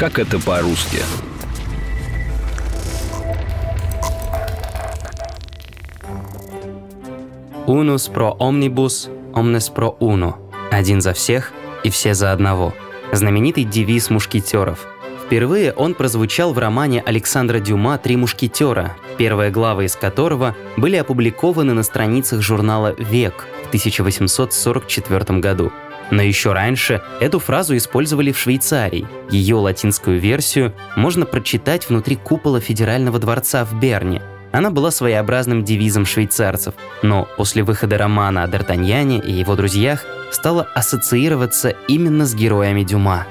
Как это по-русски? Unus pro omnibus, omnes pro uno. Один за всех и все за одного. Знаменитый девиз мушкетеров. Впервые он прозвучал в романе Александра Дюма «Три мушкетера», первые главы из которого были опубликованы на страницах журнала «Век» в 1844 году. Но еще раньше эту фразу использовали в Швейцарии. Ее латинскую версию можно прочитать внутри купола Федерального дворца в Берне – она была своеобразным девизом швейцарцев, но после выхода романа о Д'Артаньяне и его друзьях стала ассоциироваться именно с героями Дюма.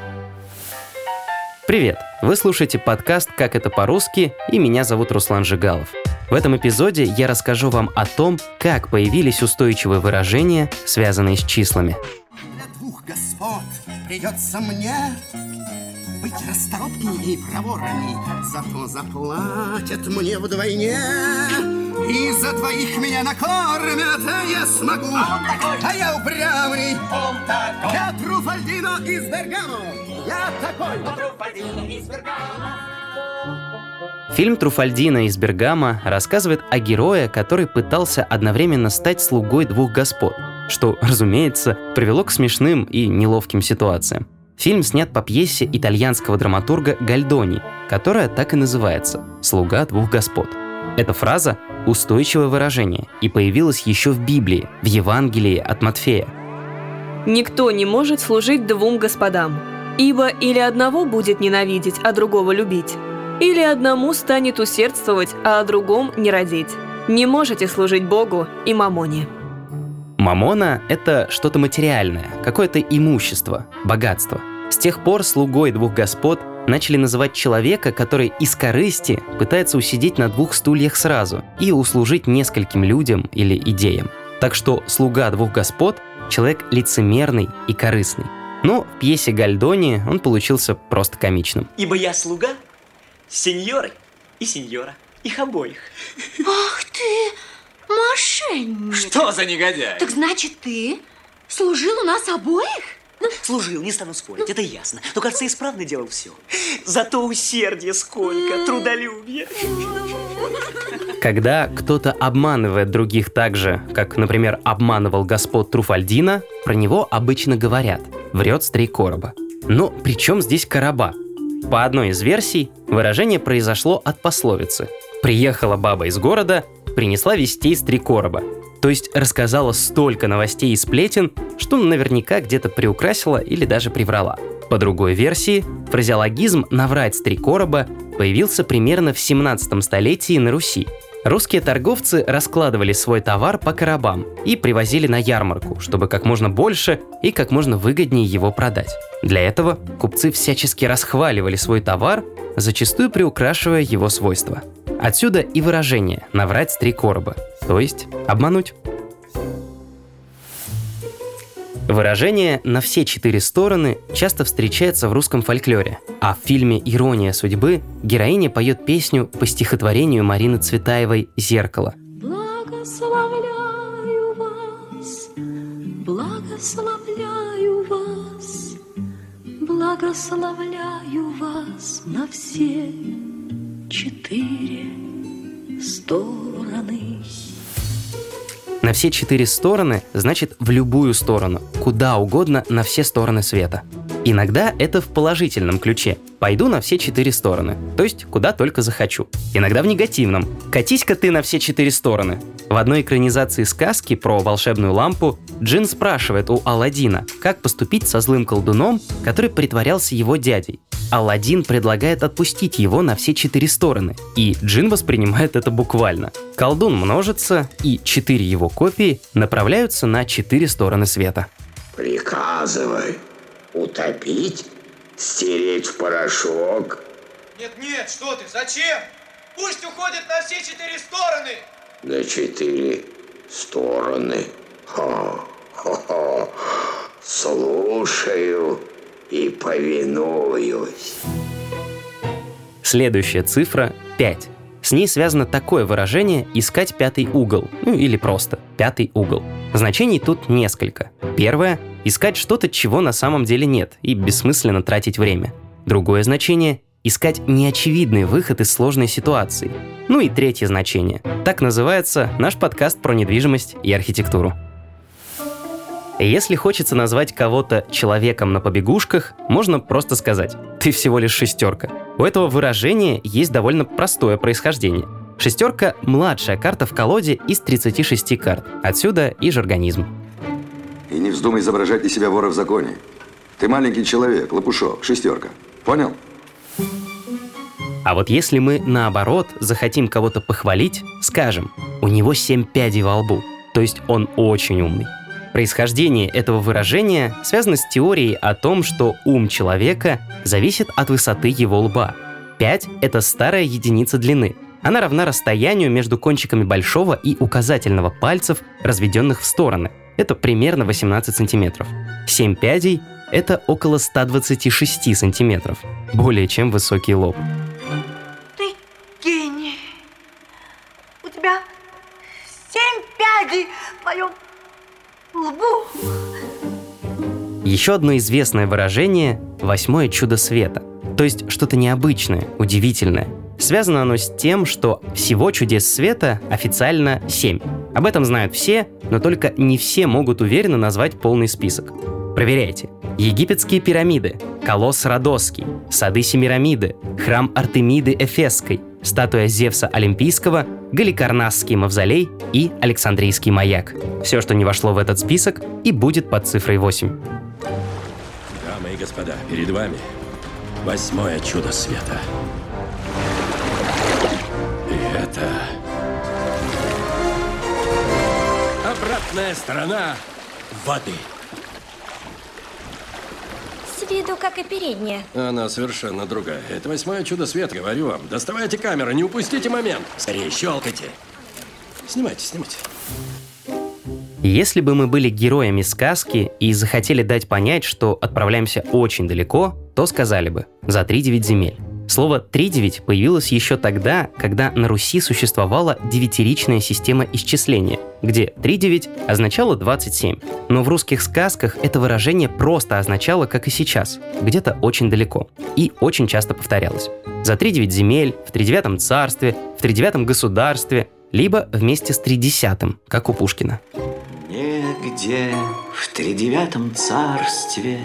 Привет! Вы слушаете подкаст «Как это по-русски» и меня зовут Руслан Жигалов. В этом эпизоде я расскажу вам о том, как появились устойчивые выражения, связанные с числами. Господ придется мне быть расторопней и проворней, Зато заплатят мне вдвойне. И за двоих меня накормят, а я смогу. А я упрямый. Я Труфальдино из Бергамо. Я такой. Фильм «Труфальдино из Бергама» рассказывает о герое, который пытался одновременно стать слугой двух господ, что, разумеется, привело к смешным и неловким ситуациям. Фильм снят по пьесе итальянского драматурга Гальдони, которая так и называется «Слуга двух господ». Эта фраза – устойчивое выражение и появилась еще в Библии, в Евангелии от Матфея. «Никто не может служить двум господам, ибо или одного будет ненавидеть, а другого любить, или одному станет усердствовать, а о другом не родить. Не можете служить Богу и мамоне». Мамона – это что-то материальное, какое-то имущество, богатство. С тех пор слугой двух господ начали называть человека, который из корысти пытается усидеть на двух стульях сразу и услужить нескольким людям или идеям. Так что слуга двух господ – человек лицемерный и корыстный. Но в пьесе Гальдони он получился просто комичным. Ибо я слуга сеньоры и сеньора, их обоих. Ах ты, мошенник! Что за негодяй? Так значит, ты служил у нас обоих? Служил, не стану спорить, это ясно. Но, кажется, исправно делал все. Зато усердие сколько, трудолюбие. Когда кто-то обманывает других так же, как, например, обманывал господ Труфальдина, про него обычно говорят «врет с три короба». Но при чем здесь короба? По одной из версий, выражение произошло от пословицы «Приехала баба из города, принесла вестей с три короба», то есть рассказала столько новостей и сплетен, что наверняка где-то приукрасила или даже приврала. По другой версии, фразеологизм «наврать с три короба» появился примерно в 17 столетии на Руси. Русские торговцы раскладывали свой товар по коробам и привозили на ярмарку, чтобы как можно больше и как можно выгоднее его продать. Для этого купцы всячески расхваливали свой товар, зачастую приукрашивая его свойства. Отсюда и выражение «наврать с три короба», то есть обмануть. Выражение «на все четыре стороны» часто встречается в русском фольклоре, а в фильме «Ирония судьбы» героиня поет песню по стихотворению Марины Цветаевой «Зеркало». Благословляю вас, благословляю вас, благословляю вас на все четыре стороны. На все четыре стороны значит в любую сторону, куда угодно на все стороны света. Иногда это в положительном ключе. Пойду на все четыре стороны, то есть куда только захочу. Иногда в негативном. Катись-ка ты на все четыре стороны. В одной экранизации сказки про волшебную лампу Джин спрашивает у Алладина, как поступить со злым колдуном, который притворялся его дядей. Алладин предлагает отпустить его на все четыре стороны, и Джин воспринимает это буквально. Колдун множится, и четыре его копии направляются на четыре стороны света. Приказывай утопить, стереть в порошок. Нет, нет, что ты, зачем? Пусть уходит на все четыре стороны. На четыре стороны. Хо-хо-хо. Слушаю и повинуюсь. Следующая цифра — 5. С ней связано такое выражение «искать пятый угол», ну или просто «пятый угол». Значений тут несколько. Первое — искать что-то, чего на самом деле нет, и бессмысленно тратить время. Другое значение – искать неочевидный выход из сложной ситуации. Ну и третье значение. Так называется наш подкаст про недвижимость и архитектуру. Если хочется назвать кого-то человеком на побегушках, можно просто сказать «ты всего лишь шестерка». У этого выражения есть довольно простое происхождение. Шестерка – младшая карта в колоде из 36 карт. Отсюда и жаргонизм. И не вздумай изображать из себя вора в законе. Ты маленький человек, лопушок, шестерка. Понял? А вот если мы, наоборот, захотим кого-то похвалить, скажем, у него семь пядей во лбу, то есть он очень умный. Происхождение этого выражения связано с теорией о том, что ум человека зависит от высоты его лба. 5 — это старая единица длины. Она равна расстоянию между кончиками большого и указательного пальцев, разведенных в стороны. Это примерно 18 сантиметров. 7 пядей — это около 126 сантиметров. Более чем высокий лоб. Ты гений. У тебя семь пядей в твоем лбу. Еще одно известное выражение – «восьмое чудо света», то есть что-то необычное, удивительное. Связано оно с тем, что всего чудес света официально семь. Об этом знают все, но только не все могут уверенно назвать полный список. Проверяйте. Египетские пирамиды, колосс Родосский, сады Семирамиды, храм Артемиды Эфесской, статуя Зевса Олимпийского, Галикарнасский мавзолей и Александрийский маяк. Все, что не вошло в этот список, и будет под цифрой 8. Дамы и господа, перед вами восьмое чудо света. И это... Обратная сторона воды. С виду, как и передняя. Она совершенно другая. Это восьмое чудо света, говорю вам. Доставайте камеру, не упустите момент. Скорее, щелкайте. Снимайте, снимайте. Если бы мы были героями сказки и захотели дать понять, что отправляемся очень далеко, то сказали бы «за 3-9 земель». Слово «тридевять» появилось еще тогда, когда на Руси существовала девятиричная система исчисления, где тридевять означало 27. Но в русских сказках это выражение просто означало, как и сейчас, где-то очень далеко. И очень часто повторялось. За тридевять земель, в тридевятом царстве, в тридевятом государстве, либо вместе с тридесятым, как у Пушкина. Негде в тридевятом царстве,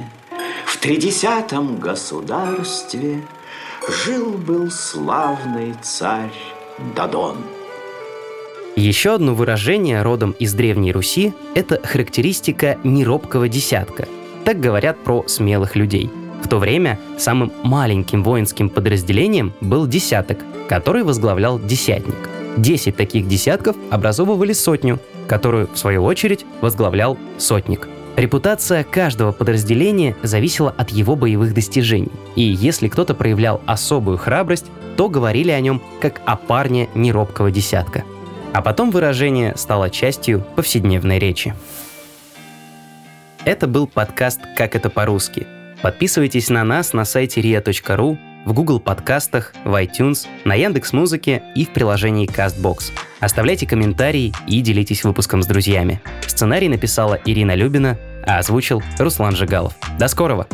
в тридесятом государстве Жил-был славный царь Дадон. Еще одно выражение родом из Древней Руси – это характеристика неробкого десятка. Так говорят про смелых людей. В то время самым маленьким воинским подразделением был десяток, который возглавлял десятник. Десять таких десятков образовывали сотню, которую, в свою очередь, возглавлял сотник – Репутация каждого подразделения зависела от его боевых достижений. И если кто-то проявлял особую храбрость, то говорили о нем как о парне неробкого десятка. А потом выражение стало частью повседневной речи. Это был подкаст «Как это по-русски». Подписывайтесь на нас на сайте ria.ru, в Google подкастах, в iTunes, на Яндекс Музыке и в приложении CastBox. Оставляйте комментарии и делитесь выпуском с друзьями. Сценарий написала Ирина Любина, а озвучил Руслан Жигалов. До скорого!